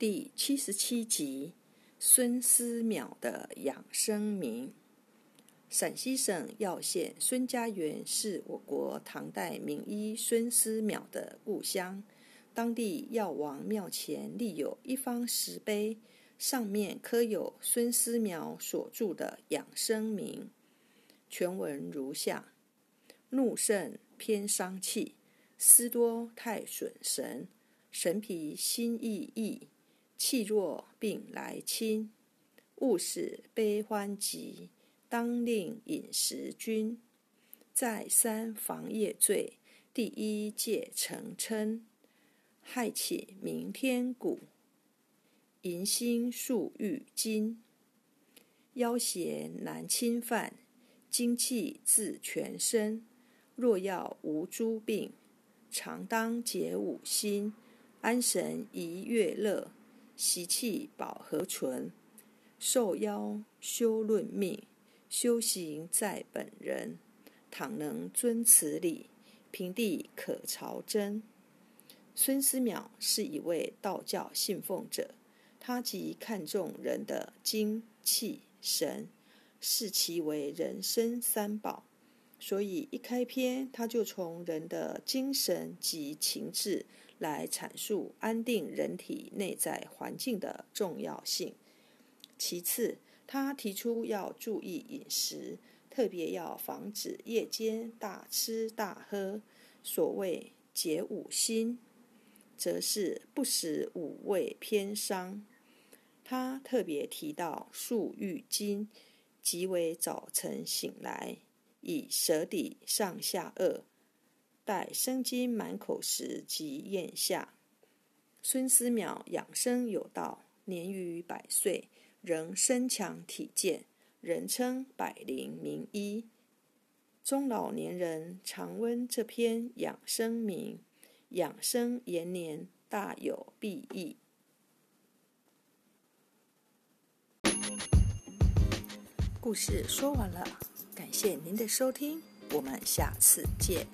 第七十七集：孙思邈的养生名。陕西省耀县孙家园是我国唐代名医孙思邈的故乡。当地药王庙前立有一方石碑，上面刻有孙思邈所著的养生名。全文如下：怒盛偏伤气，思多太损神，神疲心易易。气弱病来侵，勿使悲欢急，当令饮食均。再三防夜醉，第一戒成嗔，害起明天鼓，迎心数欲经。腰胁难侵犯，精气自全身。若要无诸病，常当解五心，安神怡悦乐。习气保和存，受邀修论命，修行在本人。倘能遵此理，平地可朝真。孙思邈是一位道教信奉者，他极看重人的精气神，视其为人生三宝，所以一开篇他就从人的精神及情志。来阐述安定人体内在环境的重要性。其次，他提出要注意饮食，特别要防止夜间大吃大喝。所谓“解五心”，则是不使五味偏伤。他特别提到漱玉经，即为早晨醒来，以舌底上下颚。待生津满口时即咽下。孙思邈养生有道，年逾百岁仍身强体健，人称百灵名医。中老年人常温这篇养生名，养生延年大有裨益。故事说完了，谢您的收听，我们下次见。